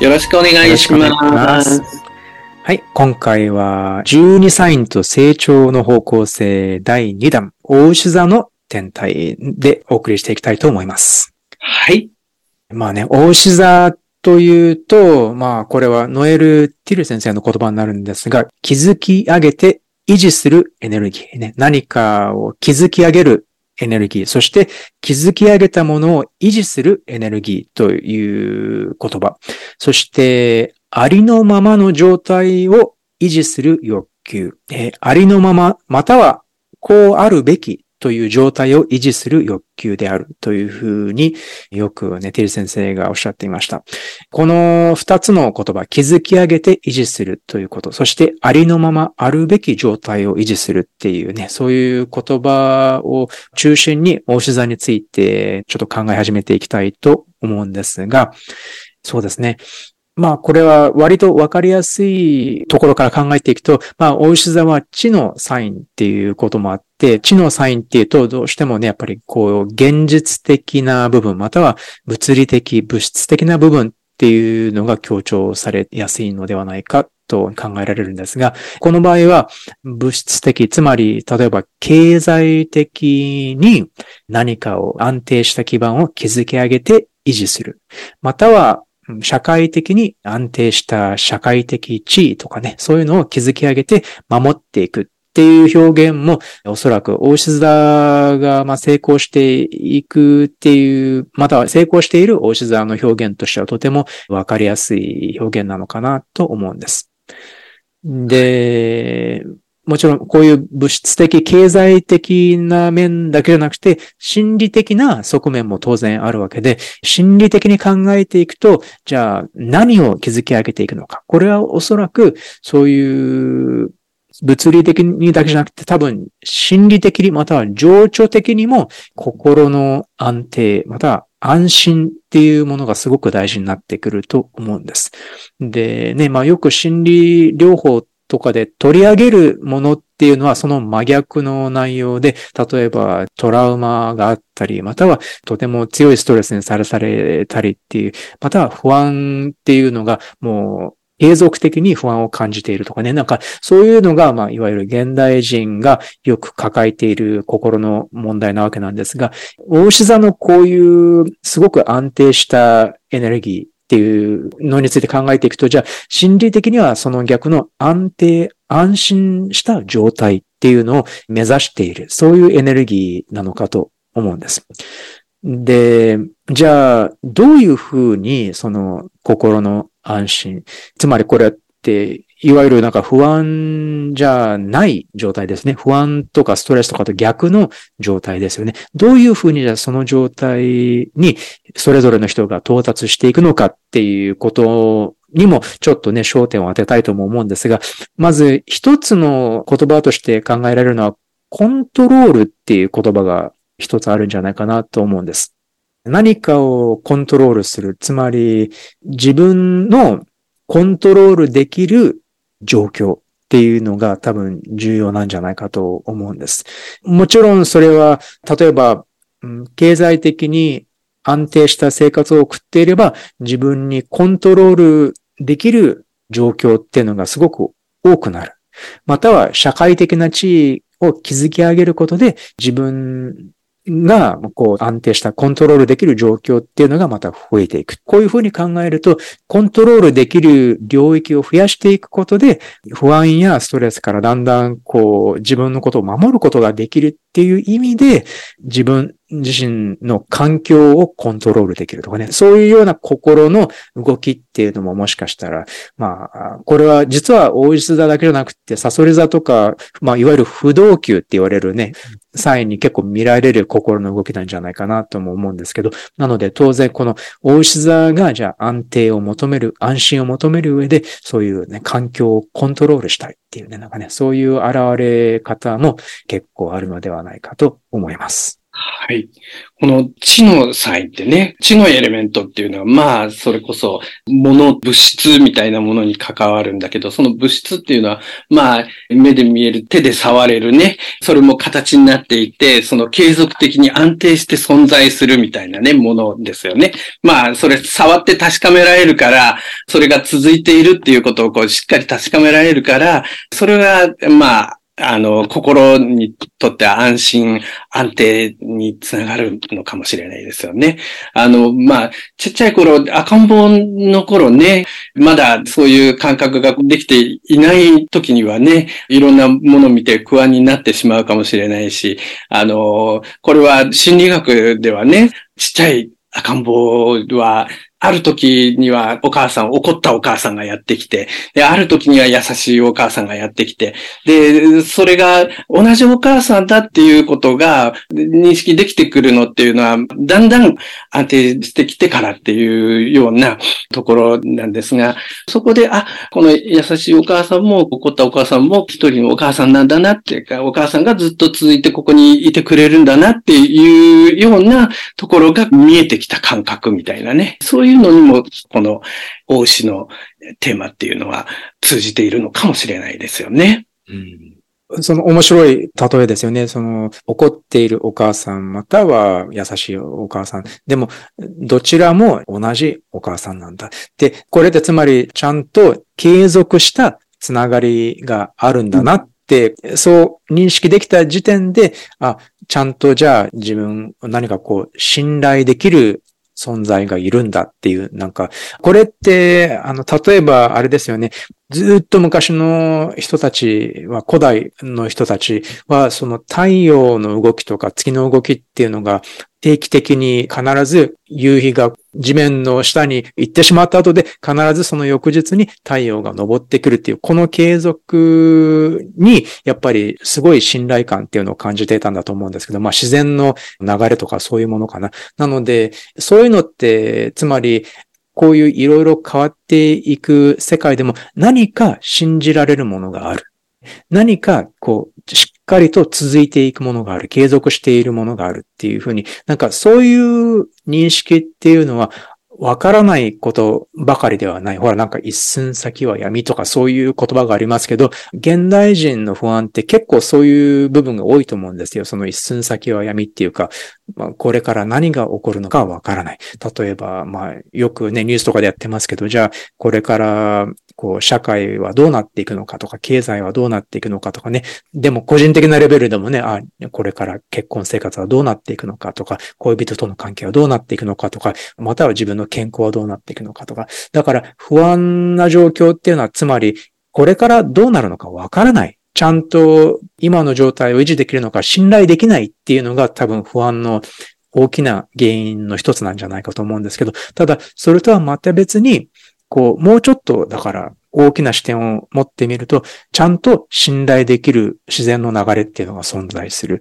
よろしくお願いしますはい。今回は、12サインと成長の方向性第2弾、大牛座の天体でお送りしていきたいと思います。はいまあね、大牛座というと、まあこれはノエル・ティル先生の言葉になるんですが、築き上げて維持するエネルギーね。何かを築き上げるエネルギー、そして築き上げたものを維持するエネルギーという言葉。そして、ありのままの状態を維持する欲求。えーありのまま、またはこうあるべきという状態を維持する欲求であるというふうによくね、ティル先生がおっしゃっていました。この二つの言葉、築き上げて維持するということ、そしてありのままあるべき状態を維持するっていうね、そういう言葉を中心に大志座についてちょっと考え始めていきたいと思うんですが、そうですね。まあ、これは割とわかりやすいところから考えていくと、まあ、大牛座は地のサインっていうこともあってて、地のサインっていうと、どうしてもね、やっぱりこう、現実的な部分、または物理的、物質的な部分っていうのが強調されやすいのではないかと考えられるんですが、この場合は物質的、つまり、例えば経済的に何かを安定した基盤を築き上げて維持する。または、社会的に安定した社会的地位とかね、そういうのを築き上げて守っていくっていう表現も、おそらく大志座がま成功していくっていう、または成功している大志座の表現としてはとてもわかりやすい表現なのかなと思うんです。で、もちろんこういう物質的、経済的な面だけじゃなくて、心理的な側面も当然あるわけで、心理的に考えていくと、じゃあ何を築き上げていくのか。これはおそらくそういう物理的にだけじゃなくて多分心理的にまたは情緒的にも心の安定、または安心っていうものがすごく大事になってくると思うんです。でね、まあよく心理療法とかで取り上げるものっていうのはその真逆の内容で、例えばトラウマがあったり、またはとても強いストレスにさらされたりっていう、または不安っていうのがもう継続的に不安を感じているとかね、なんかそういうのが、まあいわゆる現代人がよく抱えている心の問題なわけなんですが、大志座のこういうすごく安定したエネルギー、っていうのについて考えていくと、じゃあ心理的にはその逆の安定、安心した状態っていうのを目指している、そういうエネルギーなのかと思うんです。で、じゃあどういうふうにその心の安心、つまりこれっていわゆるなんか不安じゃない状態ですね。不安とかストレスとかと逆の状態ですよね。どういうふうにじゃあその状態にそれぞれの人が到達していくのかっていうことにもちょっとね、焦点を当てたいとも思うんですが、まず一つの言葉として考えられるのは、コントロールっていう言葉が一つあるんじゃないかなと思うんです。何かをコントロールする。つまり、自分のコントロールできる状況っていうのが多分重要なんじゃないかと思うんです。もちろんそれは、例えば、経済的に安定した生活を送っていれば、自分にコントロールできる状況っていうのがすごく多くなる。または社会的な地位を築き上げることで自分が、こう、安定したコントロールできる状況っていうのがまた増えていく。こういうふうに考えると、コントロールできる領域を増やしていくことで、不安やストレスからだんだん、こう、自分のことを守ることができるっていう意味で、自分自身の環境をコントロールできるとかね、そういうような心の動きっていうのももしかしたら、まあ、これは実は大石座だけじゃなくて、サソリ座とか、まあ、いわゆる不動級って言われるね、際に結構見られる心の動きなんじゃないかなとも思うんですけど、なので当然この大牛座がじゃあ安定を求める、安心を求める上で、そういうね、環境をコントロールしたいっていうね、なんかね、そういう現れ方も結構あるのではないかと思います。はい。この地の際ってね、地のエレメントっていうのは、まあ、それこそ、物、物質みたいなものに関わるんだけど、その物質っていうのは、まあ、目で見える、手で触れるね、それも形になっていて、その継続的に安定して存在するみたいなね、ものですよね。まあ、それ触って確かめられるから、それが続いているっていうことをこう、しっかり確かめられるから、それが、まあ、あの、心にとって安心、安定につながるのかもしれないですよね。あの、まあ、ちっちゃい頃、赤ん坊の頃ね、まだそういう感覚ができていない時にはね、いろんなものを見て不安になってしまうかもしれないし、あの、これは心理学ではね、ちっちゃい赤ん坊はある時にはお母さん、怒ったお母さんがやってきて、で、ある時には優しいお母さんがやってきて、で、それが同じお母さんだっていうことが認識できてくるのっていうのは、だんだん安定してきてからっていうようなところなんですが、そこで、あ、この優しいお母さんも怒ったお母さんも一人のお母さんなんだなっていうか、お母さんがずっと続いてここにいてくれるんだなっていうようなところが見えてきた感覚みたいなね。そういいうのにも、この大牛のテーマっていうのは通じているのかもしれないですよね。うんその面白い例えですよね。その怒っているお母さんまたは優しいお母さん。でも、どちらも同じお母さんなんだ。で、これってつまりちゃんと継続したつながりがあるんだなって、そう認識できた時点で、あ、ちゃんとじゃあ自分何かこう信頼できる存在がいるんだっていう、なんか、これって、あの、例えばあれですよね。ずっと昔の人たちは、古代の人たちは、その太陽の動きとか月の動きっていうのが定期的に必ず夕日が地面の下に行ってしまった後で必ずその翌日に太陽が昇ってくるっていう、この継続にやっぱりすごい信頼感っていうのを感じていたんだと思うんですけど、まあ自然の流れとかそういうものかな。なので、そういうのって、つまりこういういろいろ変わっていく世界でも何か信じられるものがある。何か、こう、しっかりと続いていくものがある、継続しているものがあるっていうふうに、なんかそういう認識っていうのは、わからないことばかりではない。ほら、なんか一寸先は闇とかそういう言葉がありますけど、現代人の不安って結構そういう部分が多いと思うんですよ。その一寸先は闇っていうか、まあ、これから何が起こるのかわからない。例えば、まあ、よくね、ニュースとかでやってますけど、じゃあ、これからこう、社会はどうなっていくのかとか、経済はどうなっていくのかとかね。でも、個人的なレベルでもね、あ、これから結婚生活はどうなっていくのかとか、恋人との関係はどうなっていくのかとか、または自分の健康はどうなっていくのかとか。だから、不安な状況っていうのは、つまり、これからどうなるのかわからない。ちゃんと今の状態を維持できるのか信頼できないっていうのが多分不安の大きな原因の一つなんじゃないかと思うんですけど、ただ、それとはまた別に、こう、もうちょっと、だから、大きな視点を持ってみると、ちゃんと信頼できる自然の流れっていうのが存在する。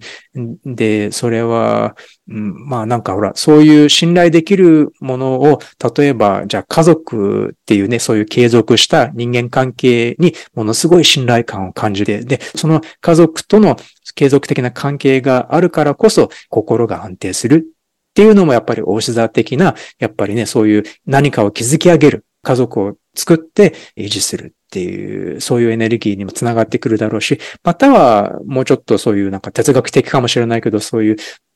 で、それは、うん、まあなんかほら、そういう信頼できるものを、例えば、じゃあ家族っていうね、そういう継続した人間関係にものすごい信頼感を感じて、で、その家族との継続的な関係があるからこそ心が安定するっていうのもやっぱり大志座的な、やっぱりね、そういう何かを築き上げる。家族を作って維持するっていう、そういうエネルギーにもつながってくるだろうし、またはもうちょっとそういうなんか哲学的かもしれないけど、そういう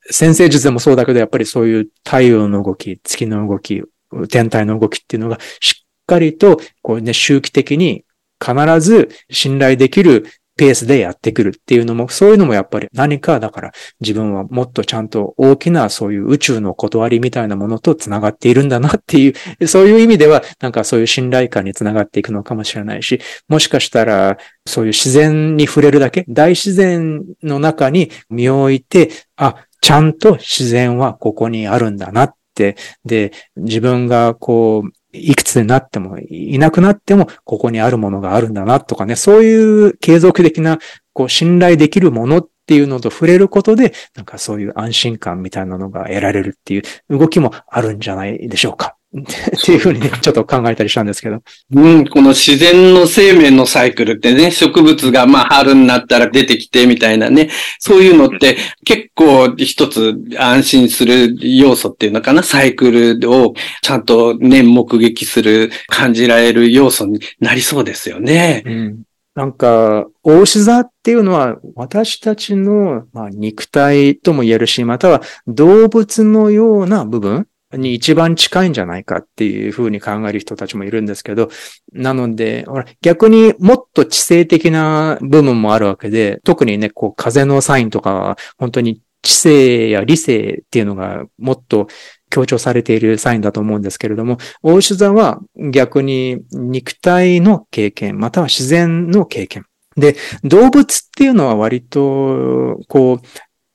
先生術でもそうだけど、やっぱりそういう太陽の動き、月の動き、天体の動きっていうのがしっかりと、こうね、周期的に必ず信頼できるペースでやってくるっていうのも、そういうのもやっぱり何かだから自分はもっとちゃんと大きなそういう宇宙の断りみたいなものと繋がっているんだなっていう、そういう意味ではなんかそういう信頼感に繋がっていくのかもしれないし、もしかしたらそういう自然に触れるだけ、大自然の中に身を置いて、あ、ちゃんと自然はここにあるんだなって、で、自分がこう、いくつになっても、いなくなっても、ここにあるものがあるんだなとかね、そういう継続的な、こう、信頼できるものっていうのと触れることで、なんかそういう安心感みたいなのが得られるっていう動きもあるんじゃないでしょうか。っていうふうにね、ちょっと考えたりしたんですけど。うん、この自然の生命のサイクルってね、植物がまあ春になったら出てきてみたいなね、そういうのって結構一つ安心する要素っていうのかな、サイクルをちゃんとね、目撃する、感じられる要素になりそうですよね。うんなんか、大志座っていうのは私たちの、まあ、肉体とも言えるし、または動物のような部分に一番近いんじゃないかっていうふうに考える人たちもいるんですけど、なので、逆にもっと知性的な部分もあるわけで、特にね、こう風のサインとかは本当に知性や理性っていうのがもっと強調されているサインだと思うんですけれども、大牛座は逆に肉体の経験、または自然の経験。で、動物っていうのは割と、こう、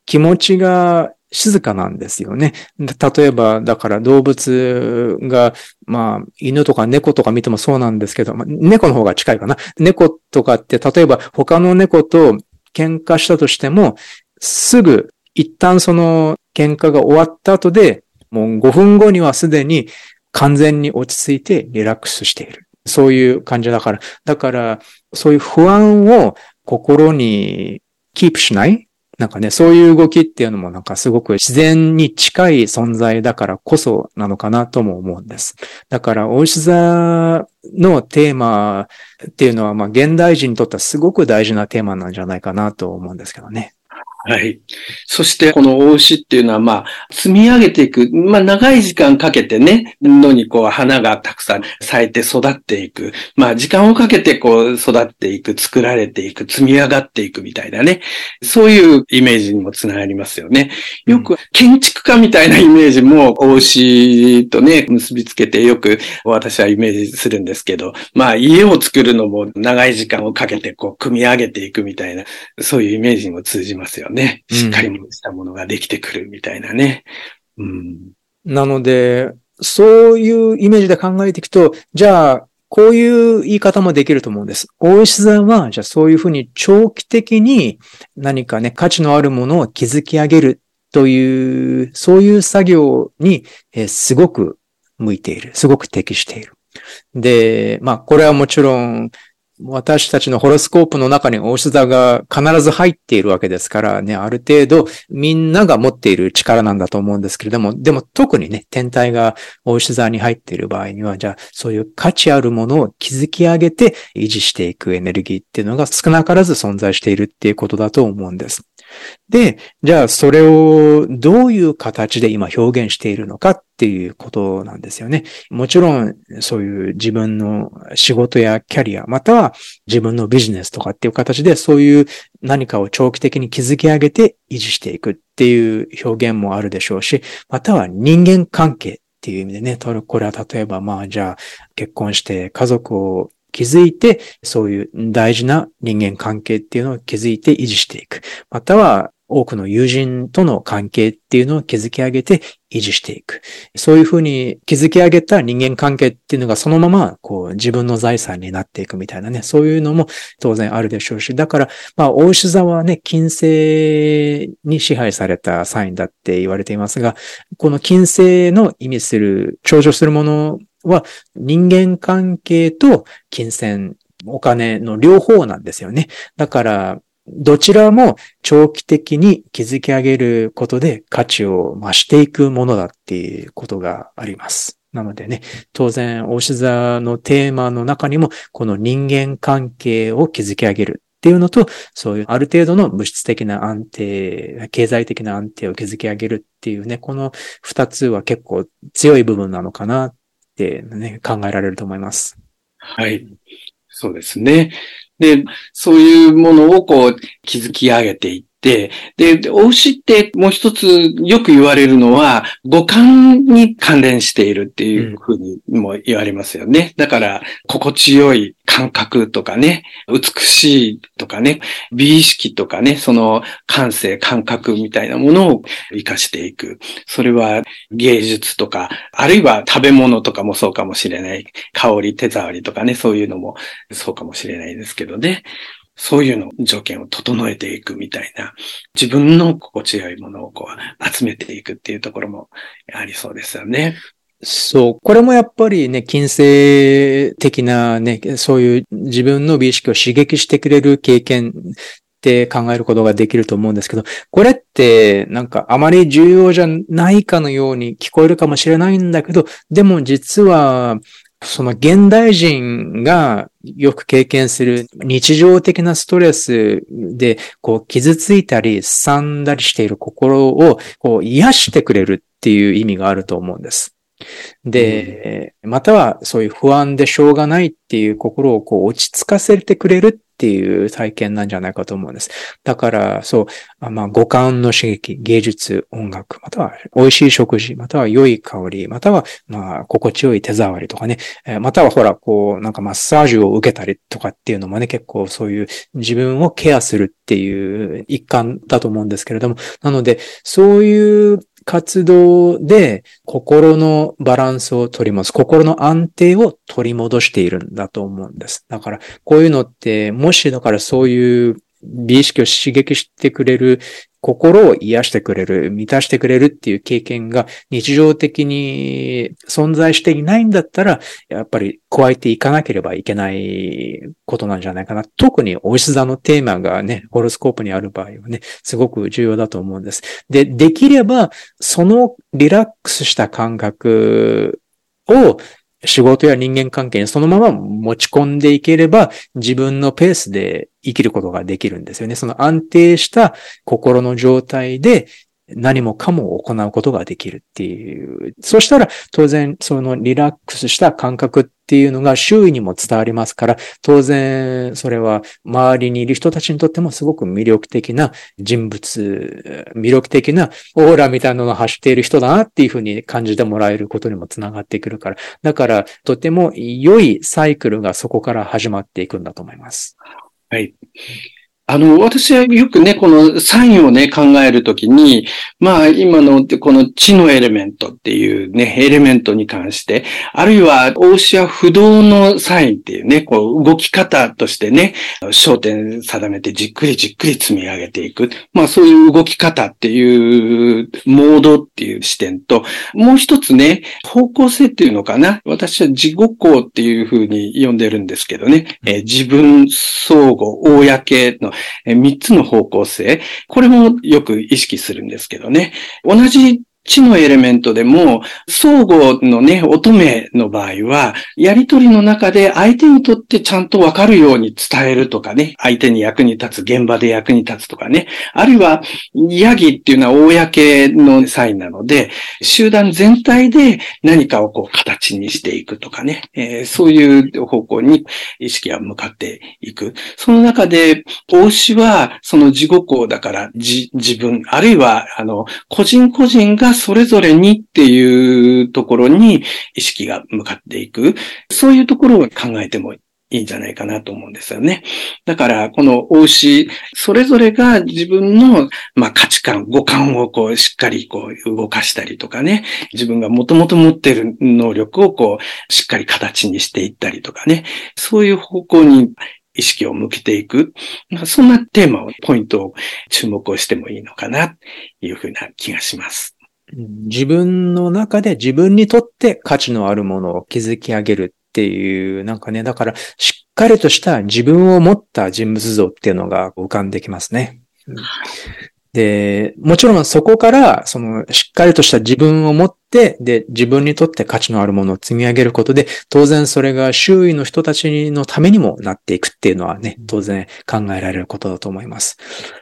気持ちが静かなんですよね。例えば、だから動物が、まあ、犬とか猫とか見てもそうなんですけど、まあ、猫の方が近いかな。猫とかって、例えば他の猫と喧嘩したとしても、すぐ一旦その喧嘩が終わった後で、もう5分後にはすでに完全に落ち着いてリラックスしている。そういう感じだから。だから、そういう不安を心にキープしないなんかね、そういう動きっていうのもなんかすごく自然に近い存在だからこそなのかなとも思うんです。だから、大石座のテーマっていうのは、まあ、現代人にとってはすごく大事なテーマなんじゃないかなと思うんですけどね。はい。そして、この大牛っていうのは、まあ、積み上げていく、まあ、長い時間かけてね、のにこう、花がたくさん咲いて育っていく。まあ、時間をかけてこう、育っていく、作られていく、積み上がっていくみたいなね。そういうイメージにもつながりますよね。よく、建築家みたいなイメージも、大牛とね、結びつけてよく私はイメージするんですけど、まあ、家を作るのも長い時間をかけてこう、組み上げていくみたいな、そういうイメージにも通じますよよね。しっかりしたものができてくるみたいなね。うん、なので、そういうイメージで考えていくと、じゃあ、こういう言い方もできると思うんです。大石さんは、じゃあそういうふうに長期的に何かね、価値のあるものを築き上げるという、そういう作業に、えー、すごく向いている。すごく適している。で、まあ、これはもちろん、私たちのホロスコープの中に大志座が必ず入っているわけですからね、ある程度みんなが持っている力なんだと思うんですけれども、でも特にね、天体が大志座に入っている場合には、じゃあそういう価値あるものを築き上げて維持していくエネルギーっていうのが少なからず存在しているっていうことだと思うんです。で、じゃあそれをどういう形で今表現しているのかっていうことなんですよね。もちろんそういう自分の仕事やキャリア、または自分のビジネスとかっていう形でそういう何かを長期的に築き上げて維持していくっていう表現もあるでしょうし、または人間関係っていう意味でね、これは例えばまあじゃあ結婚して家族を気づいて、そういう大事な人間関係っていうのを築いて維持していく。または、多くの友人との関係っていうのを築き上げて維持していく。そういうふうに築き上げた人間関係っていうのがそのままこう自分の財産になっていくみたいなね、そういうのも当然あるでしょうし、だから、まあ、大牛座はね、金星に支配されたサインだって言われていますが、この金星の意味する、頂上するものは人間関係と金銭、お金の両方なんですよね。だから、どちらも長期的に築き上げることで価値を増していくものだっていうことがあります。なのでね、当然、大志座のテーマの中にも、この人間関係を築き上げるっていうのと、そういうある程度の物質的な安定、経済的な安定を築き上げるっていうね、この二つは結構強い部分なのかなってね、考えられると思います。はい。そうですね。で、そういうものをこう築き上げていっで、で、お牛ってもう一つよく言われるのは、五感に関連しているっていうふうにも言われますよね。だから、心地よい感覚とかね、美しいとかね、美意識とかね、その感性、感覚みたいなものを活かしていく。それは芸術とか、あるいは食べ物とかもそうかもしれない。香り、手触りとかね、そういうのもそうかもしれないですけどね。そういうの条件を整えていくみたいな、自分の心地よいものをこう集めていくっていうところもありそうですよね。そう。これもやっぱりね、近世的なね、そういう自分の美意識を刺激してくれる経験って考えることができると思うんですけど、これってなんかあまり重要じゃないかのように聞こえるかもしれないんだけど、でも実はその現代人がよく経験する日常的なストレスで、こう傷ついたり、すさんだりしている心をこう癒してくれるっていう意味があると思うんです。で、またはそういう不安でしょうがないっていう心をこう落ち着かせてくれるっていう体験なんじゃないかと思うんです。だから、そう、まあ、五感の刺激、芸術、音楽、または美味しい食事、または良い香り、または、まあ、心地よい手触りとかね、えまたはほら、こう、なんかマッサージを受けたりとかっていうのもね、結構そういう自分をケアするっていう一環だと思うんですけれども、なので、そういう活動で心のバランスを取ります。心の安定を取り戻しているんだと思うんです。だから、こういうのって、もしだからそういう美意識を刺激してくれる、心を癒してくれる、満たしてくれるっていう経験が日常的に存在していないんだったら、やっぱり加えていかなければいけないことなんじゃないかな。特におし座のテーマがね、ホロスコープにある場合はね、すごく重要だと思うんです。で、できれば、そのリラックスした感覚を仕事や人間関係にそのまま持ち込んでいければ自分のペースで生きることができるんですよね。その安定した心の状態で何もかも行うことができるっていう。そしたら当然そのリラックスした感覚っていうのが周囲にも伝わりますから、当然それは周りにいる人たちにとってもすごく魅力的な人物、魅力的なオーラみたいなのを発している人だなっていうふうに感じてもらえることにもつながってくるから。だからとても良いサイクルがそこから始まっていくんだと思います。はい。あの、私はよくね、このサインをね、考えるときに、まあ、今のこの地のエレメントっていうね、エレメントに関して、あるいは、大牛は不動のサインっていうね、こう、動き方としてね、焦点定めてじっくりじっくり積み上げていく。まあ、そういう動き方っていうモードっていう視点と、もう一つね、方向性っていうのかな。私は自己行っていうふうに呼んでるんですけどね、えー、自分相互、公の3つの方向性、これもよく意識するんですけどね。同じ地のエレメントでも、相互のね、乙女の場合は、やりとりの中で相手にとってちゃんとわかるように伝えるとかね、相手に役に立つ、現場で役に立つとかね、あるいは、ヤギっていうのは公のサインなので、集団全体で何かをこう形にしていくとかね、えー、そういう方向に意識が向かっていく。その中で、大牛はその自己行だから自分、あるいは、あの、個人個人がそれぞれにっていうところに意識が向かっていく。そういうところを考えてもいいんじゃないかなと思うんですよね。だから、この大牛、それぞれが自分の、まあ、価値観、五感をこう、しっかりこう、動かしたりとかね、自分がもともと持っている能力をこう、しっかり形にしていったりとかね、そういう方向に意識を向けていく。まあ、そんなテーマを、ポイントを注目をしてもいいのかな、というふうな気がします。自分の中で自分にとって価値のあるものを築き上げるっていう、なんかね、だからしっかりとした自分を持った人物像っていうのが浮かんできますね。で、もちろんそこから、その、しっかりとした自分を持って、で、自分にとって価値のあるものを積み上げることで、当然それが周囲の人たちのためにもなっていくっていうのはね、当然考えられることだと思います。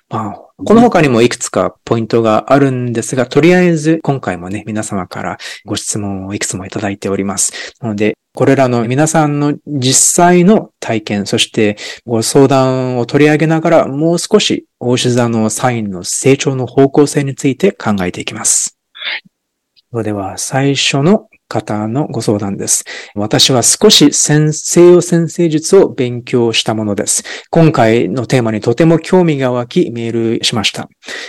まあ、この他にもいくつかポイントがあるんですが、とりあえず今回もね、皆様からご質問をいくつもいただいております。なので、これらの皆さんの実際の体験、そしてご相談を取り上げながら、もう少し大志座のサインの成長の方向性について考えていきます。それでは最初の方のご相談です。私は少し西洋先生術を勉強したものです。今回のテーマにとても興味が湧きメールしました。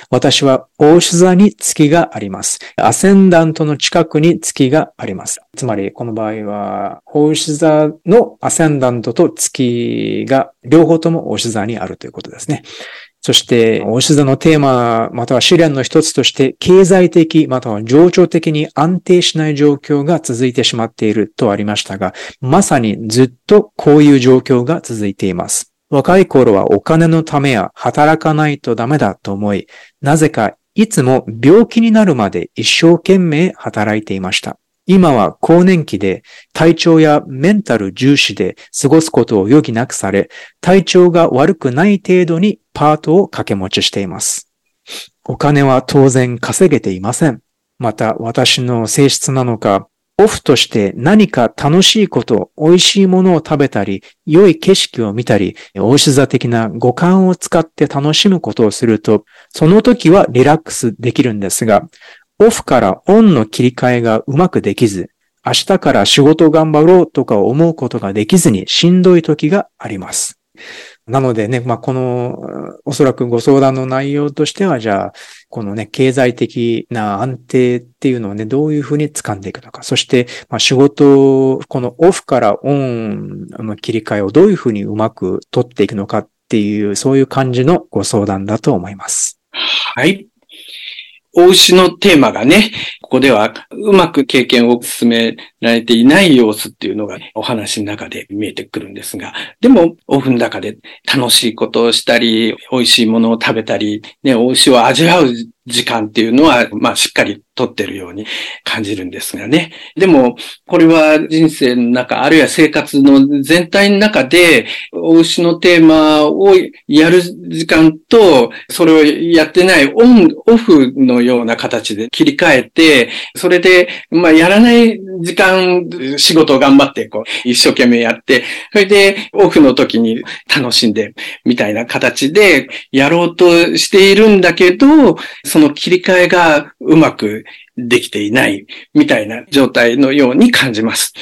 私は大志座に月があります。アセンダントの近くに月があります。つまり、この場合は、大志座のアセンダントと月が両方とも大志座にあるということですね。そして、おし座のテーマ、または試練の一つとして、経済的、または情緒的に安定しない状況が続いてしまっているとありましたが、まさにずっとこういう状況が続いています。若い頃はお金のためや働かないとダメだと思い、なぜかいつも病気になるまで一生懸命働いていました。今は更年期で体調やメンタル重視で過ごすことを余儀なくされ、体調が悪くない程度にパートを掛け持ちしています。お金は当然稼げていません。また私の性質なのか、オフとして何か楽しいこと、美味しいものを食べたり、良い景色を見たり、大志座的な五感を使って楽しむことをすると、その時はリラックスできるんですが、オフからオンの切り替えがうまくできず、明日から仕事頑張ろうとか思うことができずにしんどい時があります。なのでね、まあ、この、おそらくご相談の内容としては、じゃあ、このね、経済的な安定っていうのをね、どういうふうに掴んでいくのか。そして、まあ、仕事、このオフからオンの切り替えをどういうふうにうまく取っていくのかっていう、そういう感じのご相談だと思います。はい。お牛のテーマがね、ここではうまく経験を進められていない様子っていうのがお話の中で見えてくるんですが、でもオフの中で楽しいことをしたり、美味しいものを食べたり、ね、お牛を味わう時間っていうのは、まあしっかりとってるように感じるんですがね。でも、これは人生の中、あるいは生活の全体の中で、お牛のテーマをやる時間と、それをやってないオン、オフのような形で切り替えて、それで、まあやらない時間、仕事を頑張って、こう、一生懸命やって、それで、オフの時に楽しんで、みたいな形でやろうとしているんだけど、そその切り替えがうまくできていないみたいな状態のように感じます。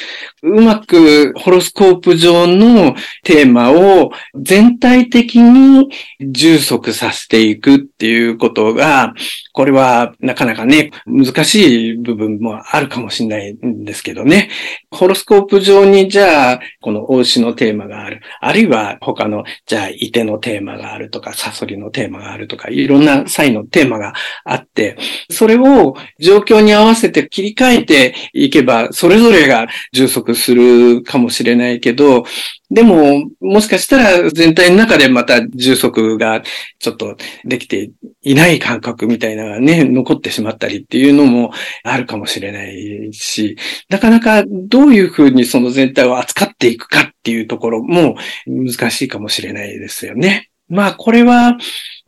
うまくホロスコープ上のテーマを全体的に充足させていくっていうことが、これはなかなかね、難しい部分もあるかもしれないんですけどね。ホロスコープ上にじゃあ、この大牛のテーマがある。あるいは他の、じゃあ、いてのテーマがあるとか、サソリのテーマがあるとか、いろんな際のテーマがあって、それを状況に合わせて切り替えていけば、それぞれが充足するかもしれないけど、でも、もしかしたら全体の中でまた充足がちょっとできていない感覚みたいなのがね、残ってしまったりっていうのもあるかもしれないし、なかなかどういうふうにその全体を扱っていくかっていうところも難しいかもしれないですよね。まあ、これは、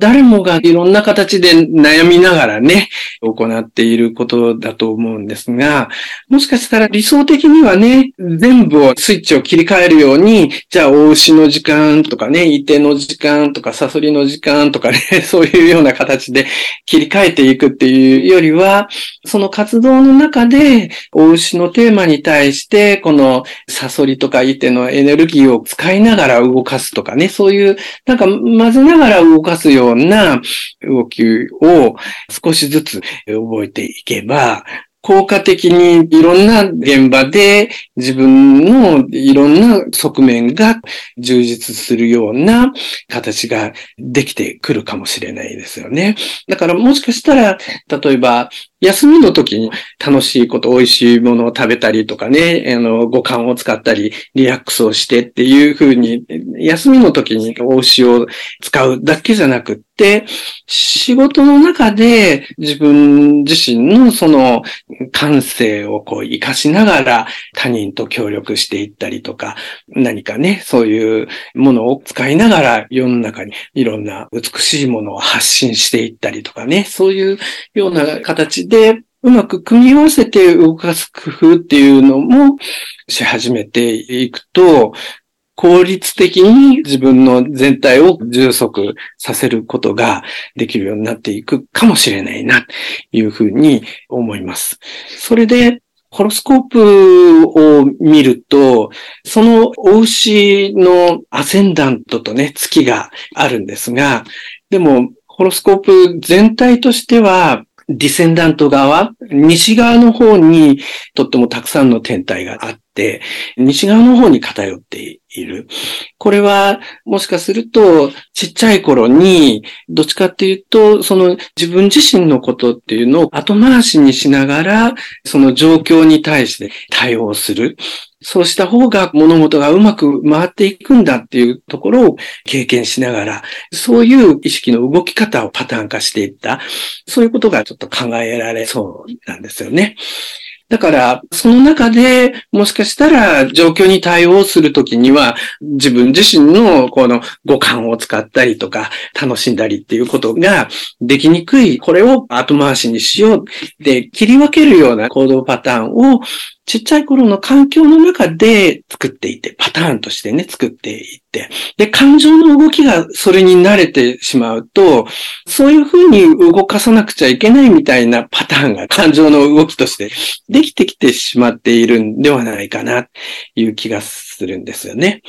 誰もがいろんな形で悩みながらね、行っていることだと思うんですが、もしかしたら理想的にはね、全部をスイッチを切り替えるように、じゃあ、大牛の時間とかね、いての時間とか、サソリの時間とかね、そういうような形で切り替えていくっていうよりは、その活動の中で、大牛のテーマに対して、このサソリとかいてのエネルギーを使いながら動かすとかね、そういう、なんか混ぜながら動かすようような動きを少しずつ覚えていけば、効果的にいろんな現場で自分のいろんな側面が充実するような形ができてくるかもしれないですよね。だからもしかしたら、例えば休みの時に楽しいこと、美味しいものを食べたりとかね、あの、五感を使ったり、リラックスをしてっていう風に、休みの時にお牛を使うだけじゃなくって、仕事の中で自分自身のその感性をこう活かしながら他人と協力していったりとか、何かね、そういうものを使いながら世の中にいろんな美しいものを発信していったりとかね、そういうような形で、うまく組み合わせて動かす工夫っていうのもし始めていくと、効率的に自分の全体を充足させることができるようになっていくかもしれないな、というふうに思います。それで、ホロスコープを見ると、そのお牛のアセンダントとね、月があるんですが、でも、ホロスコープ全体としては、ディセンダント側、西側の方にとってもたくさんの天体があって、西側の方に偏っている。これは、もしかすると、ちっちゃい頃に、どっちかっていうと、その自分自身のことっていうのを後回しにしながら、その状況に対して対応する。そうした方が物事がうまく回っていくんだっていうところを経験しながら、そういう意識の動き方をパターン化していった。そういうことがちょっと考えられそうなんですよね。だから、その中で、もしかしたら状況に対応するときには、自分自身のこの五感を使ったりとか、楽しんだりっていうことができにくい、これを後回しにしよう。で、切り分けるような行動パターンをちっちゃい頃の環境の中で作っていて、パターンとしてね、作っていって、で、感情の動きがそれに慣れてしまうと、そういうふうに動かさなくちゃいけないみたいなパターンが感情の動きとしてできてきてしまっているんではないかな、という気がすするんですよね。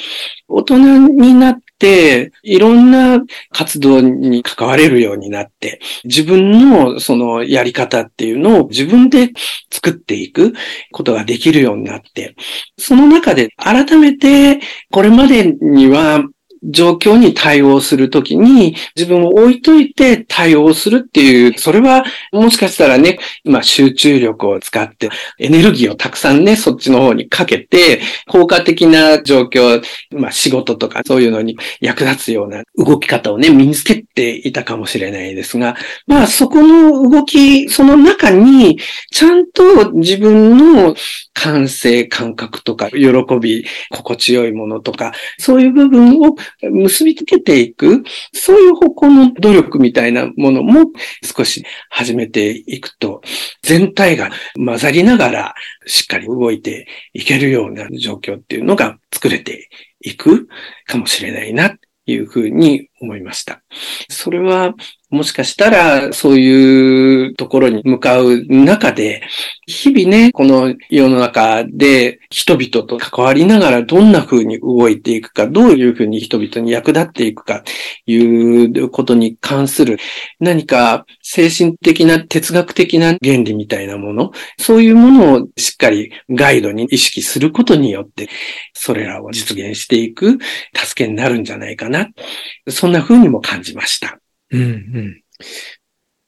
大人になって、いろんな活動に関われるようになって、自分のそのやり方っていうのを自分で作っていくことができるようになって、その中で改めてこれまでには状況に対応するときに自分を置いといて対応するっていう、それはもしかしたらね、今集中力を使ってエネルギーをたくさんね、そっちの方にかけて、効果的な状況、まあ仕事とかそういうのに役立つような動き方をね、身につけていたかもしれないですが、まあそこの動き、その中にちゃんと自分の感性、感覚とか、喜び、心地よいものとか、そういう部分を結びつけていく、そういう方向の努力みたいなものも少し始めていくと、全体が混ざりながらしっかり動いていけるような状況っていうのが作れていくかもしれないな、というふうに思いました。それはもしかしたら、そういうところに向かう中で、日々ね、この世の中で人々と関わりながらどんな風に動いていくか、どういう風に人々に役立っていくか、いうことに関する何か精神的な哲学的な原理みたいなもの、そういうものをしっかりガイドに意識することによって、それらを実現していく助けになるんじゃないかな。そんな風にも感じ感じました。うんうん。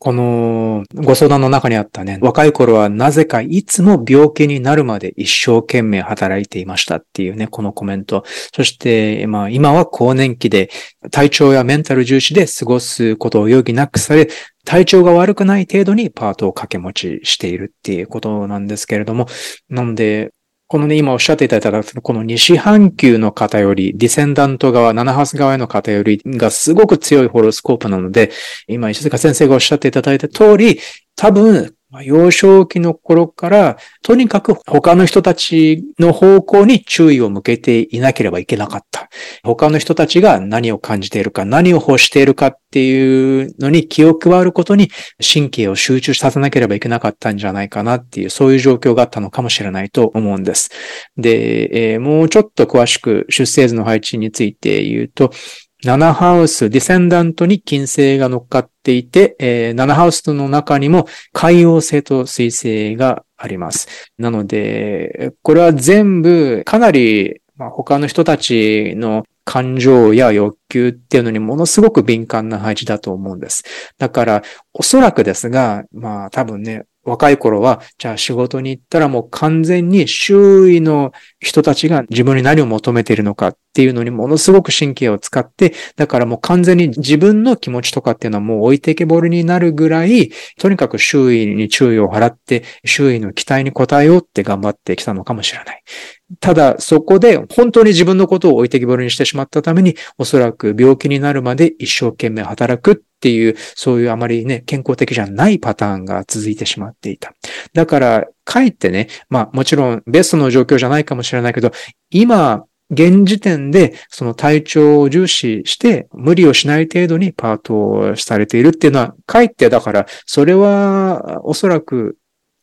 このご相談の中にあったね、若い頃はなぜかいつも病気になるまで一生懸命働いていましたっていうね、このコメント。そして、まあ今は更年期で体調やメンタル重視で過ごすことを余儀なくされ、体調が悪くない程度にパートを掛け持ちしているっていうことなんですけれども、なので、このね、今おっしゃっていただいた、この西半球の偏り、ディセンダント側、ナナハウス側への偏りがすごく強いホロスコープなので、今石塚先生がおっしゃっていただいた通り、多分、幼少期の頃から、とにかく他の人たちの方向に注意を向けていなければいけなかった。他の人たちが何を感じているか、何を欲しているかっていうのに気を配ることに神経を集中させなければいけなかったんじゃないかなっていう、そういう状況があったのかもしれないと思うんです。で、えー、もうちょっと詳しく出生図の配置について言うと、7ハウス、ディセンダントに金星が乗っかっていて、えー、7ハウスの中にも海洋星と水星があります。なので、これは全部かなり、ま、他の人たちの感情や欲求っていうのにものすごく敏感な配置だと思うんです。だから、おそらくですが、まあ多分ね、若い頃は、じゃあ仕事に行ったらもう完全に周囲の人たちが自分に何を求めているのかっていうのにものすごく神経を使って、だからもう完全に自分の気持ちとかっていうのはもう置いてけぼりになるぐらい、とにかく周囲に注意を払って、周囲の期待に応えようって頑張ってきたのかもしれない。ただ、そこで本当に自分のことを置いてきぼりにしてしまったために、おそらく病気になるまで一生懸命働くっていう、そういうあまりね、健康的じゃないパターンが続いてしまっていた。だから、かえってね、まあもちろんベストの状況じゃないかもしれないけど、今、現時点でその体調を重視して無理をしない程度にパートをされているっていうのは、かえってだから、それはおそらく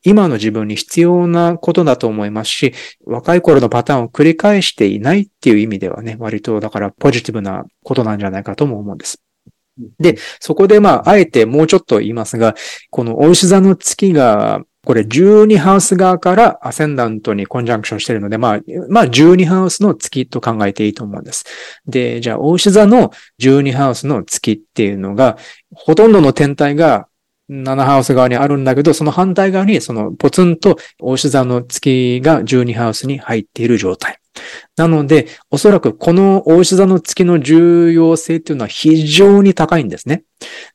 今の自分に必要なことだと思いますし、若い頃のパターンを繰り返していないっていう意味ではね、割とだからポジティブなことなんじゃないかとも思うんです。で、そこでまあ、あえてもうちょっと言いますが、このお牛座の月がこれ12ハウス側からアセンダントにコンジャンクションしてるので、まあ、まあ12ハウスの月と考えていいと思うんです。で、じゃあ、大牛座の12ハウスの月っていうのが、ほとんどの天体が7ハウス側にあるんだけど、その反対側にそのポツンと大牛座の月が12ハウスに入っている状態。なので、おそらくこの大牛座の月の重要性っていうのは非常に高いんですね。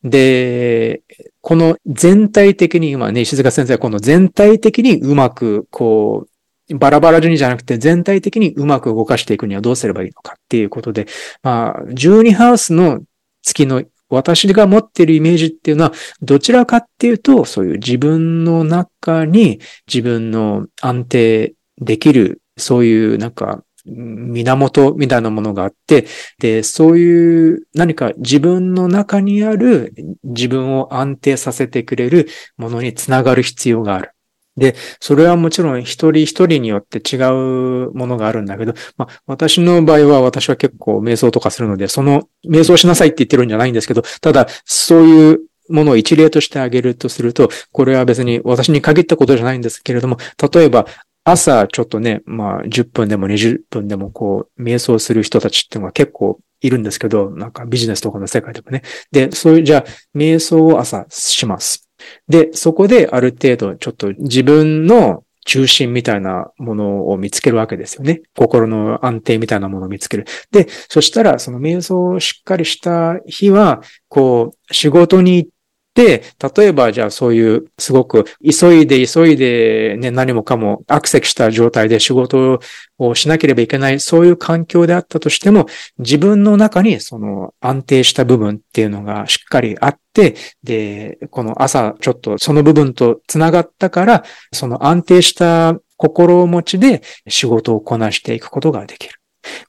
で、この全体的に、今ね、石塚先生はこの全体的にうまく、こう、バラバラにじゃなくて全体的にうまく動かしていくにはどうすればいいのかっていうことで、まあ、12ハウスの月の私が持ってるイメージっていうのは、どちらかっていうと、そういう自分の中に自分の安定できる、そういうなんか源みたいなものがあって、で、そういう何か自分の中にある自分を安定させてくれるものにつながる必要がある。で、それはもちろん一人一人によって違うものがあるんだけど、まあ、私の場合は私は結構瞑想とかするので、その瞑想しなさいって言ってるんじゃないんですけど、ただ、そういうものを一例としてあげるとすると、これは別に私に限ったことじゃないんですけれども、例えば朝ちょっとね、まあ10分でも20分でもこう、瞑想する人たちっていうのが結構いるんですけど、なんかビジネスとかの世界でもね。で、そういう、じゃあ、瞑想を朝します。で、そこである程度ちょっと自分の中心みたいなものを見つけるわけですよね。心の安定みたいなものを見つける。で、そしたら、その瞑想をしっかりした日は、こう、仕事に行っで、例えばじゃあそういうすごく急いで急いでね、何もかもアクセスした状態で仕事をしなければいけない、そういう環境であったとしても、自分の中にその安定した部分っていうのがしっかりあって、で、この朝ちょっとその部分と繋がったから、その安定した心持ちで仕事をこなしていくことができる。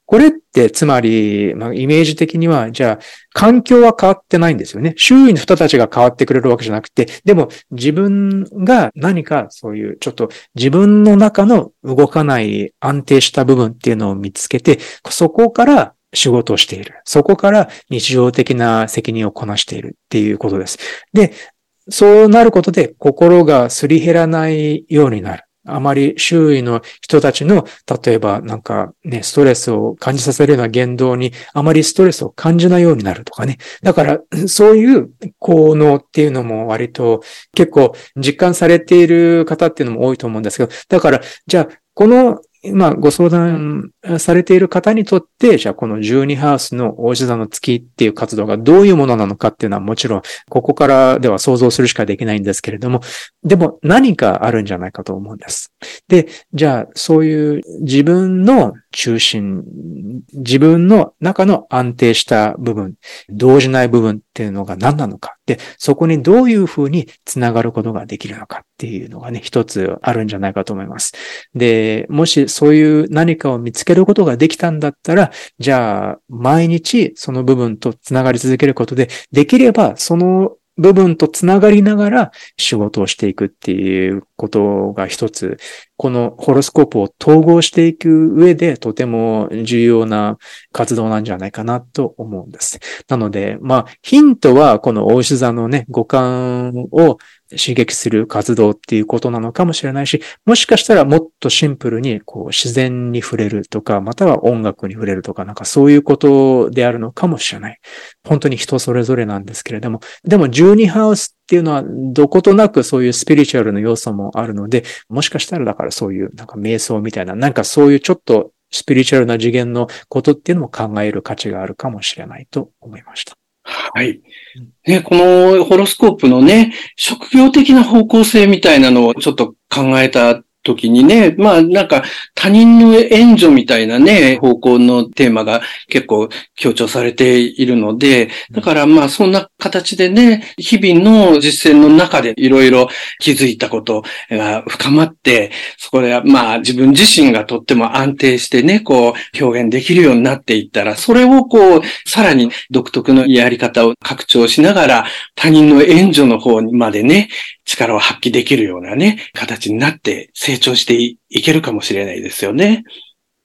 これって、つまり、まあ、イメージ的には、じゃあ、環境は変わってないんですよね。周囲の人たちが変わってくれるわけじゃなくて、でも自分が何かそういうちょっと自分の中の動かない安定した部分っていうのを見つけて、そこから仕事をしている。そこから日常的な責任をこなしているっていうことです。で、そうなることで心がすり減らないようになる。あまり周囲の人たちの、例えばなんかね、ストレスを感じさせるような言動にあまりストレスを感じないようになるとかね。だから、そういう効能っていうのも割と結構実感されている方っていうのも多いと思うんですけど、だから、じゃあ、この今ご相談されている方にとって、じゃあこの12ハウスの大志座の月っていう活動がどういうものなのかっていうのはもちろん、ここからでは想像するしかできないんですけれども、でも何かあるんじゃないかと思うんです。で、じゃあそういう自分の中心、自分の中の安定した部分、動じない部分っていうのが何なのか。で、そこにどういうふうにつながることができるのかっていうのがね、一つあるんじゃないかと思います。で、もしそういう何かを見つけることができたんだったら、じゃあ、毎日その部分とつながり続けることで、できればその部分とつながりながら仕事をしていくっていうことが一つ、このホロスコープを統合していく上でとても重要な活動なんじゃないかなと思うんです。なので、まあ、ヒントはこの大牛座のね、五感を刺激する活動っていうことなのかもしれないし、もしかしたらもっとシンプルにこう自然に触れるとか、または音楽に触れるとか、なんかそういうことであるのかもしれない。本当に人それぞれなんですけれども、でも12ハウスっていうのはどことなくそういうスピリチュアルの要素もあるので、もしかしたらだからそういうなんか瞑想みたいな、なんかそういうちょっとスピリチュアルな次元のことっていうのも考える価値があるかもしれないと思いました。はい。ね、このホロスコープのね、職業的な方向性みたいなのをちょっと考えた時にね、まあなんか他人の援助みたいなね、方向のテーマが結構強調されているので、だからまあそんな形でね、日々の実践の中でいろいろ気づいたことが深まって、そこでまあ自分自身がとっても安定してね、こう表現できるようになっていったら、それをこう、さらに独特のやり方を拡張しながら、他人の援助の方にまでね、力を発揮できるようなね、形になって成長していけるかもしれないですよね。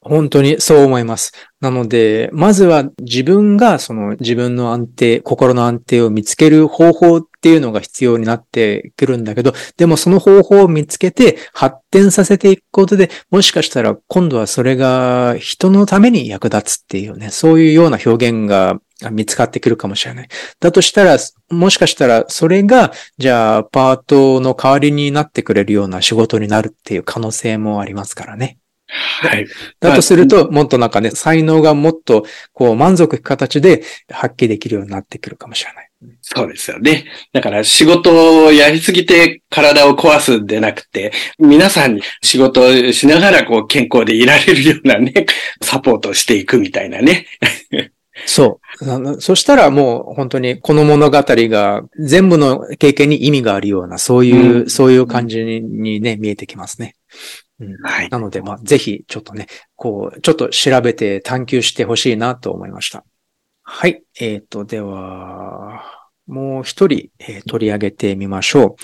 本当にそう思います。なので、まずは自分がその自分の安定、心の安定を見つける方法っていうのが必要になってくるんだけど、でもその方法を見つけて発展させていくことで、もしかしたら今度はそれが人のために役立つっていうね、そういうような表現が見つかってくるかもしれない。だとしたら、もしかしたらそれが、じゃあパートの代わりになってくれるような仕事になるっていう可能性もありますからね。はい。だとすると、もっとなんかね、才能がもっと、こう、満足いく形で発揮できるようになってくるかもしれない。そうですよね。だから仕事をやりすぎて体を壊すんでなくて、皆さんに仕事をしながらこう健康でいられるようなね、サポートをしていくみたいなね。そう。そしたらもう本当にこの物語が全部の経験に意味があるような、そういう、うん、そういう感じにね、見えてきますね。はい。なので、まあ、ぜひ、ちょっとね、こう、ちょっと調べて探求してほしいなと思いました。はい。えっ、ー、と、では、もう一人、えー、取り上げてみましょう。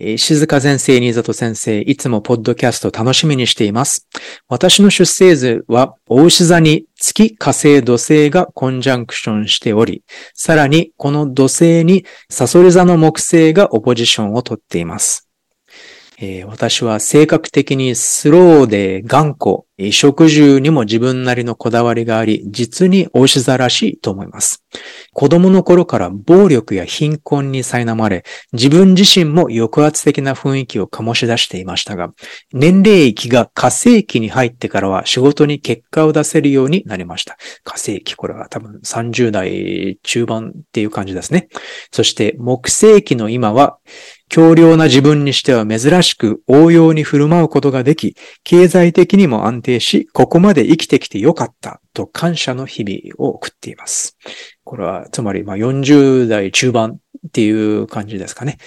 えー、静香先生、新里先生、いつもポッドキャスト楽しみにしています。私の出生図は、大牛座に月火星土星がコンジャンクションしており、さらにこの土星にサソリ座の木星がオポジションをとっています。えー、私は性格的にスローで頑固、食住にも自分なりのこだわりがあり、実におし座らしいと思います。子供の頃から暴力や貧困に苛まれ、自分自身も抑圧的な雰囲気を醸し出していましたが、年齢域が火星期に入ってからは仕事に結果を出せるようになりました。火星期、これは多分30代中盤っていう感じですね。そして木星期の今は、強量な自分にしては珍しく応用に振る舞うことができ、経済的にも安定し、ここまで生きてきてよかったと感謝の日々を送っています。これは、つまり、まあ、40代中盤っていう感じですかね。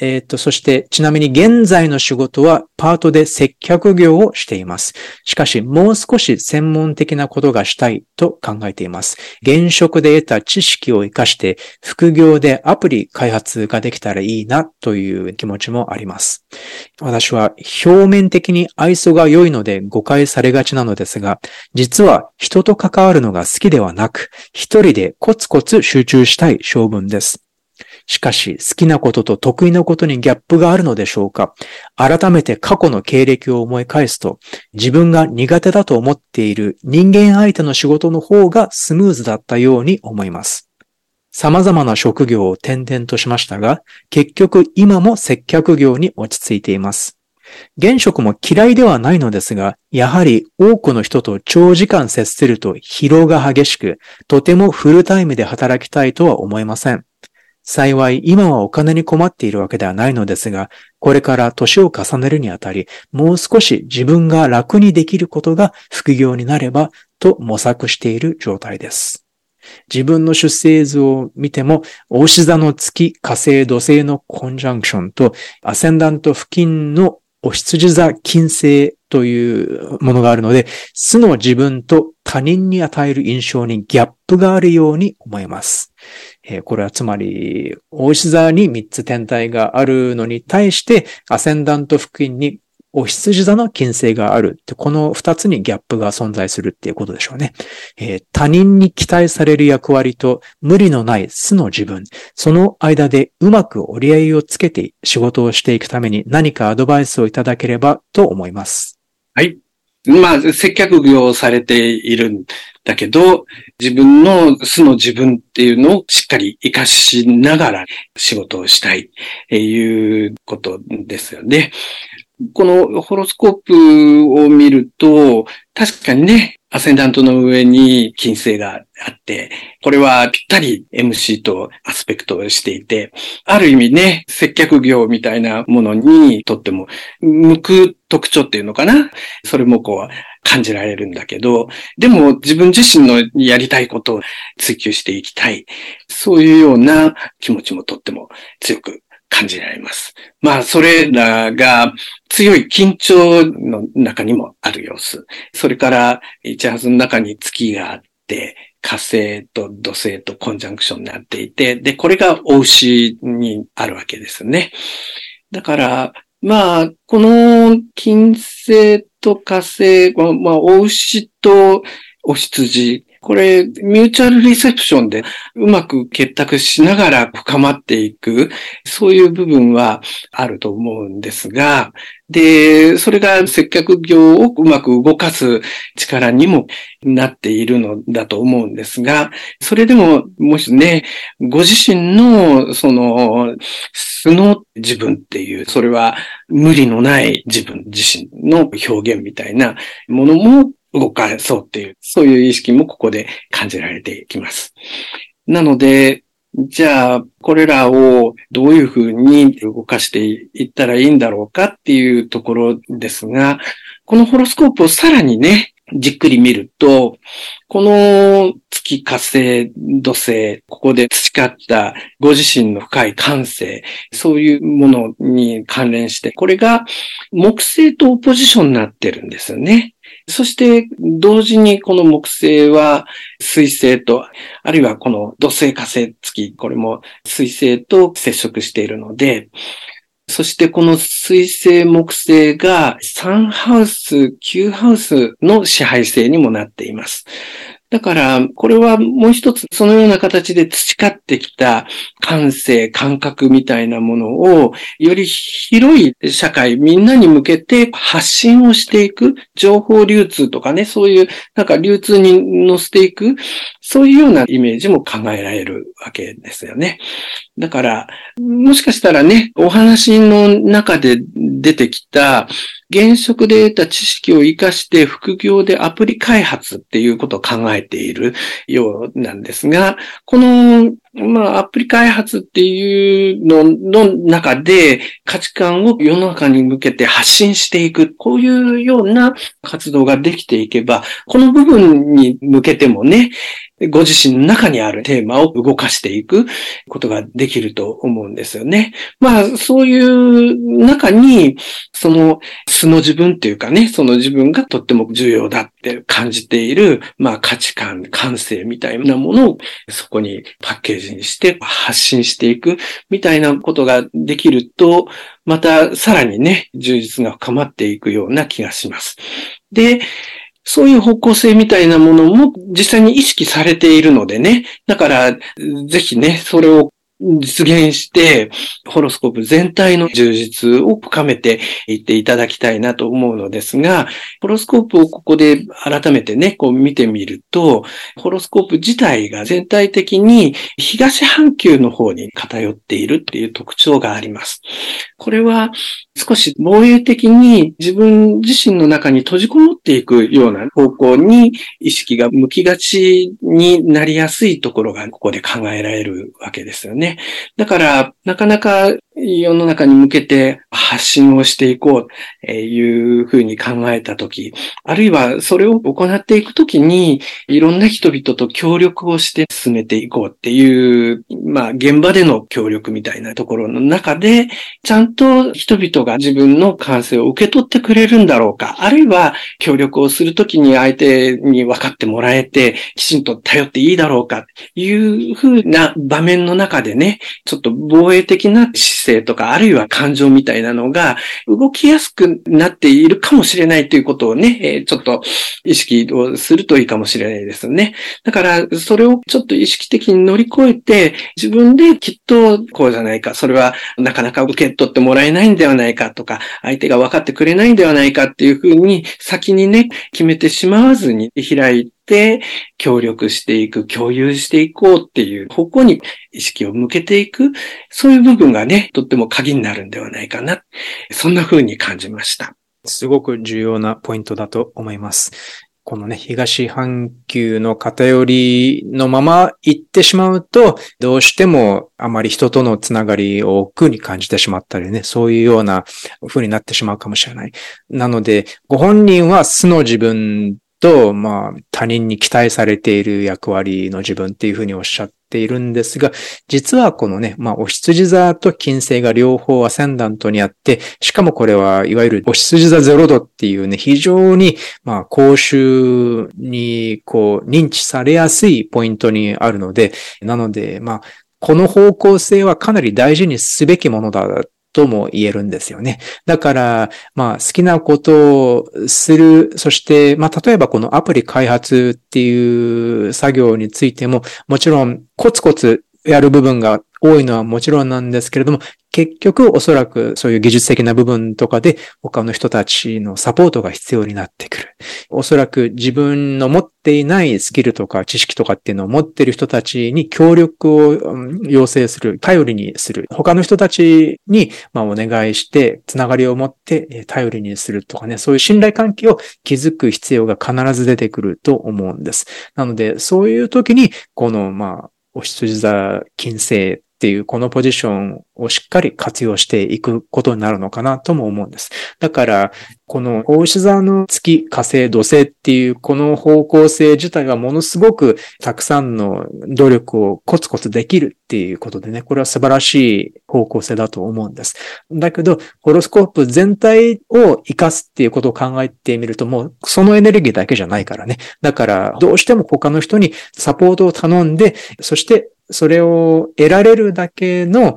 えっ、と、そして、ちなみに現在の仕事はパートで接客業をしています。しかし、もう少し専門的なことがしたいと考えています。現職で得た知識を活かして、副業でアプリ開発ができたらいいなという気持ちもあります。私は表面的に愛想が良いので誤解されがちなのですが、実は人と関わるのが好きではなく、一人でコツコツ集中したい性分です。しかし、好きなことと得意なことにギャップがあるのでしょうか？改めて過去の経歴を思い返すと、自分が苦手だと思っている人間相手の仕事の方がスムーズだったように思います。様々な職業を転々としましたが、結局今も接客業に落ち着いています。現職も嫌いではないのですが、やはり多くの人と長時間接すると疲労が激しく、とてもフルタイムで働きたいとは思えません。幸い今はお金に困っているわけではないのですが、これから年を重ねるにあたり、もう少し自分が楽にできることが副業になればと模索している状態です。自分の出生図を見ても、大志座の月、火星、土星のコンジャンクションと、アセンダント付近のお羊座金星というものがあるので、素の自分と他人に与える印象にギャップがあるように思います。えー、これはつまり、大石座に3つ天体があるのに対して、アセンダント付近にお羊座の金星があるって、この2つにギャップが存在するっていうことでしょうね。えー、他人に期待される役割と無理のない素の自分、その間でうまく折り合いをつけて仕事をしていくために何かアドバイスをいただければと思います。はい。まあ、接客業をされているんだけど、自分の素の自分っていうのをしっかり活かしながら仕事をしたいっていうことですよね。このホロスコープを見ると、確かにね、アセンダントの上に金星があって、これはぴったり MC とアスペクトをしていて、ある意味ね、接客業みたいなものにとっても、向く特徴っていうのかな？それもこう、感じられるんだけど、でも自分自身のやりたいことを追求していきたい。そういうような気持ちもとっても強く感じられます。まあ、それらが強い緊張の中にもある様子。それから、一発の中に月があって、火星と土星とコンジャンクションになっていて、で、これがお牛にあるわけですね。だから、まあ、この金星と火星、まあ、お牛とお羊、これ、ミューチャルリセプションでうまく結託しながら深まっていく、そういう部分はあると思うんですが、で、それが接客業をうまく動かす力にもなっているのだと思うんですが、それでも、もしね、ご自身の、その、素の自分っていう、それは無理のない自分自身の表現みたいなものも動かそうっていう、そういう意識もここで感じられていきます。なので、じゃあ、これらをどういうふうに動かしていったらいいんだろうかっていうところですが、このホロスコープをさらにね、じっくり見ると、この月火星土星、ここで培ったご自身の深い感性、そういうものに関連して、これが木星とオポジションになってるんですよね。そして、同時にこの木星は水星と、あるいはこの土星火星付き、これも水星と接触しているので、そしてこの水星木星が3ハウス、9ハウスの支配性にもなっています。だから、これはもう一つ、そのような形で培ってきた感性、感覚みたいなものを、より広い社会、みんなに向けて発信をしていく、情報流通とかね、そういう、なんか流通に乗せていく、そういうようなイメージも考えられるわけですよね。だから、もしかしたらね、お話の中で出てきた、現職で得た知識を活かして副業でアプリ開発っていうことを考えているようなんですが、このまあ、アプリ開発っていうのの中で価値観を世の中に向けて発信していく、こういうような活動ができていけば、この部分に向けてもね、ご自身の中にあるテーマを動かしていくことができると思うんですよね。まあ、そういう中に、その素の自分っていうかね、その自分がとっても重要だって感じている、まあ価値観、感性みたいなものをそこにパッケージにして発信していくみたいなことができると、またさらにね、充実が深まっていくような気がします。で、そういう方向性みたいなものも実際に意識されているのでね。だから、ぜひね、それを実現して、ホロスコープ全体の充実を深めていっていただきたいなと思うのですが、ホロスコープをここで改めてね、こう見てみると、ホロスコープ自体が全体的に東半球の方に偏っているっていう特徴があります。これは少し防衛的に自分自身の中に閉じこもっていくような方向に意識が向きがちになりやすいところがここで考えられるわけですよね。だから、なかなか世の中に向けて発信をしていこうというふうに考えたとき、あるいはそれを行っていくときに、いろんな人々と協力をして進めていこうっていう、まあ現場での協力みたいなところの中で、ちゃんと人々が自分の感性を受け取ってくれるんだろうか、あるいは協力をするときに相手に分かってもらえて、きちんと頼っていいだろうか、いうふうな場面の中でね、ちょっと防衛的な姿勢とか、あるいは感情みたいなのが動きやすくなっているかもしれないということをね、え、ちょっと意識をするといいかもしれないですね。だから、それをちょっと意識的に乗り越えて、自分できっとこうじゃないか、それはなかなか受け取ってもらえないんではないかとか、相手が分かってくれないんではないかっていうふうに先にね、決めてしまわずに開い、協力していく、共有していこうっていう方向に意識を向けていく、そういう部分がね、とっても鍵になるんではないかな。そんな風に感じました。すごく重要なポイントだと思います。このね、東半球の偏りのまま行ってしまうと、どうしてもあまり人とのつながりを億劫に感じてしまったりね、そういうような風になってしまうかもしれない。なので、ご本人は素の自分と、まあ、他人に期待されている役割の自分っていうふうにおっしゃっているんですが、実はこのね、まあ、お羊座と金星が両方アセンダントにあって、しかもこれはいわゆるお羊座ゼロ度っていうね、非常に、まあ、公衆に、こう、認知されやすいポイントにあるので、なので、まあ、この方向性はかなり大事にすべきものだとも言えるんですよね。だから、まあ、好きなことをする、そして、まあ、例えばこのアプリ開発っていう作業についても、もちろんコツコツやる部分が多いのはもちろんなんですけれども、結局おそらくそういう技術的な部分とかで他の人たちのサポートが必要になってくる。おそらく自分の持っていないスキルとか知識とかっていうのを持ってる人たちに協力を要請する、頼りにする。他の人たちにまあお願いして、つながりを持って頼りにするとかね、そういう信頼関係を築く必要が必ず出てくると思うんです。なので、そういう時に、このまあ、お羊座金星っていうこのポジションをしっかり活用していくことになるのかなとも思うんです。だから、この大牛座の月、火星、土星っていうこの方向性自体はものすごくたくさんの努力をコツコツできるっていうことでね、これは素晴らしい方向性だと思うんです。だけど、ホロスコープ全体を活かすっていうことを考えてみると、もうそのエネルギーだけじゃないからね。だから、どうしても他の人にサポートを頼んで、そしてそれを得られるだけの、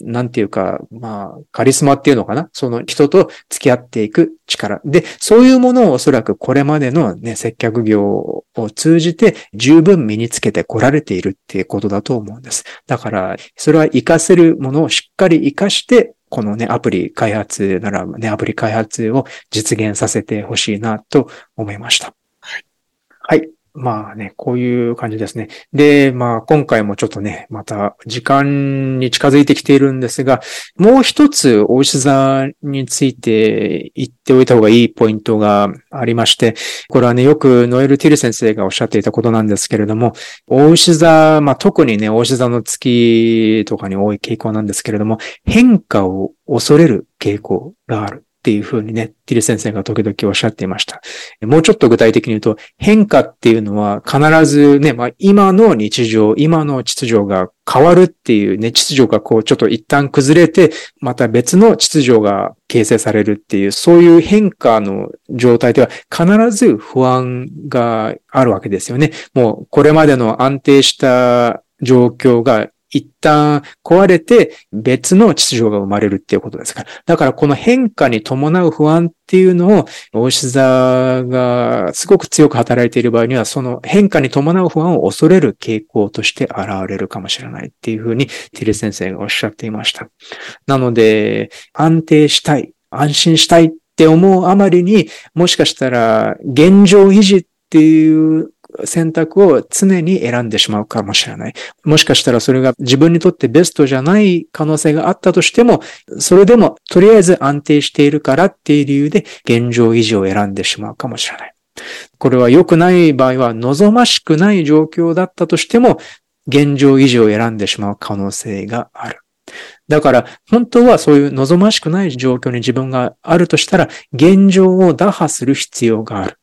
なんていうか、まあ、カリスマっていうのかな？その人と付き合っていく力。で、そういうものをおそらくこれまでのね、接客業を通じて十分身につけてこられているっていうことだと思うんです。だから、それは活かせるものをしっかり活かして、このね、アプリ開発ならね、アプリ開発を実現させてほしいなと思いました。はい。はい。まあね、こういう感じですね。で、まあ今回もちょっとね、また時間に近づいてきているんですが、もう一つ大石座について言っておいた方がいいポイントがありまして、これはね、よくノエル・ティル先生がおっしゃっていたことなんですけれども、大石座、まあ特にね、大石座の月とかに多い傾向なんですけれども、変化を恐れる傾向がある。っていうふうにね、ティル先生が時々おっしゃっていました。もうちょっと具体的に言うと、変化っていうのは必ずね、まあ今の日常、今の秩序が変わるっていうね、秩序がこうちょっと一旦崩れて、また別の秩序が形成されるっていう、そういう変化の状態では必ず不安があるわけですよね。もうこれまでの安定した状況が一旦壊れて別の秩序が生まれるっていうことですから。だからこの変化に伴う不安っていうのを、大志座がすごく強く働いている場合には、その変化に伴う不安を恐れる傾向として現れるかもしれないっていうふうにティル先生がおっしゃっていました。なので、安定したい、安心したいって思うあまりに、もしかしたら現状維持っていう選択を常に選んでしまうかもしれない。もしかしたらそれが自分にとってベストじゃない可能性があったとしても、それでもとりあえず安定しているからっていう理由で現状維持を選んでしまうかもしれない。これは良くない場合は望ましくない状況だったとしても、現状維持を選んでしまう可能性がある。だから、本当はそういう望ましくない状況に自分があるとしたら、現状を打破する必要がある。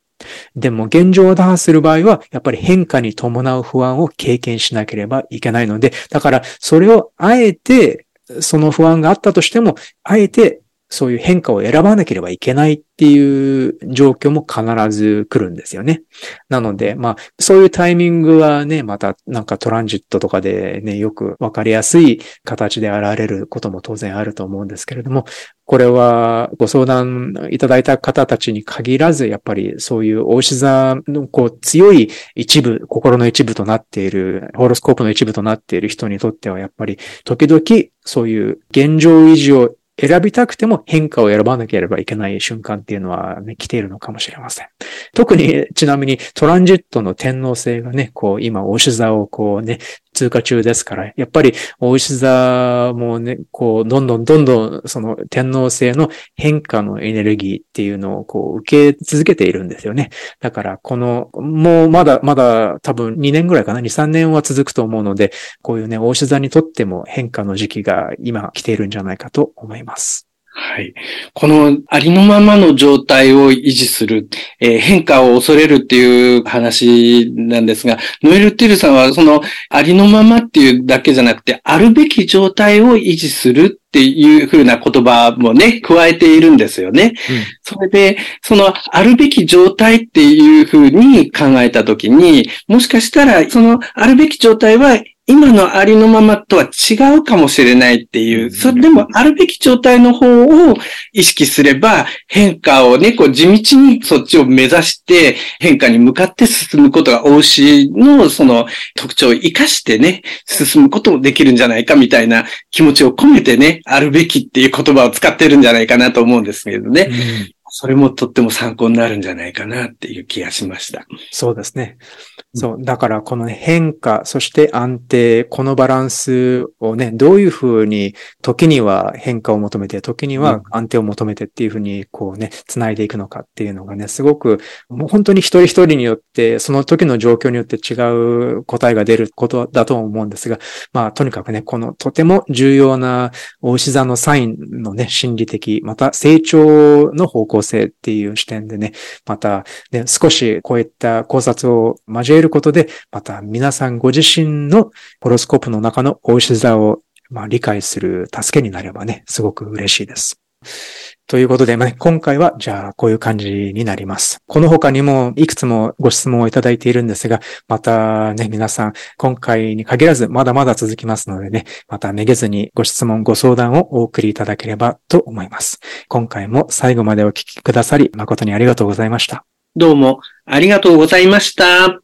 でも現状を打破する場合は、やっぱり変化に伴う不安を経験しなければいけないので、だからそれをあえて、その不安があったとしても、あえてそういう変化を選ばなければいけないっていう状況も必ず来るんですよね。なので、まあ、そういうタイミングはね、またなんかトランジットとかでね、よくわかりやすい形で現れることも当然あると思うんですけれども、これはご相談いただいた方たちに限らず、やっぱりそういう大志座のこう強い一部、心の一部となっている、ホロスコープの一部となっている人にとっては、やっぱり時々そういう現状維持を選びたくても変化を選ばなければいけない瞬間っていうのはね、来ているのかもしれません。特に、ちなみにトランジットの天皇制がね、こう、今、押し座をこうね、通過中ですから、やっぱりお牛座もね、こう、どんどんどんどんその天皇制の変化のエネルギーっていうのをこう受け続けているんですよね。だからこの、もうまだまだ多分2年ぐらいかな、2、3年は続くと思うので、こういうね、お牛座にとっても変化の時期が今来ているんじゃないかと思います。はい。このありのままの状態を維持する、えー、変化を恐れるっていう話なんですが、ノエル・ティルさんはそのありのままっていうだけじゃなくて、あるべき状態を維持するっていうふうな言葉もね、加えているんですよね。うん、それで、そのあるべき状態っていうふうに考えたときに、もしかしたらそのあるべき状態は今のありのままとは違うかもしれないっていう、それでもあるべき状態の方を意識すれば、変化をね、こう地道にそっちを目指して変化に向かって進むことが、お牛のその特徴を活かしてね、進むこともできるんじゃないかみたいな気持ちを込めてね、あるべきっていう言葉を使ってるんじゃないかなと思うんですけどね。うんそれもとっても参考になるんじゃないかなっていう気がしました。そうですね。そう。だからこの変化、そして安定、このバランスをね、どういうふうに、時には変化を求めて、時には安定を求めてっていうふうに、こうね、繋いでいくのかっていうのがね、すごく、もう本当に一人一人によって、その時の状況によって違う答えが出ることだと思うんですが、まあ、とにかくね、このとても重要な大牛座のサインのね、心理的、また成長の方向性っていう視点でね、また、ね、少しこういった考察を交えることで、また皆さんご自身のホロスコープの中の大牛座をまあ、理解する助けになればね、すごく嬉しいです。ということで、ま、今回は、じゃあ、こういう感じになります。この他にも、いくつもご質問をいただいているんですが、またね、皆さん、今回に限らず、まだまだ続きますのでね、まためげずにご質問、ご相談をお送りいただければと思います。今回も最後までお聞きくださり、誠にありがとうございました。どうも、ありがとうございました。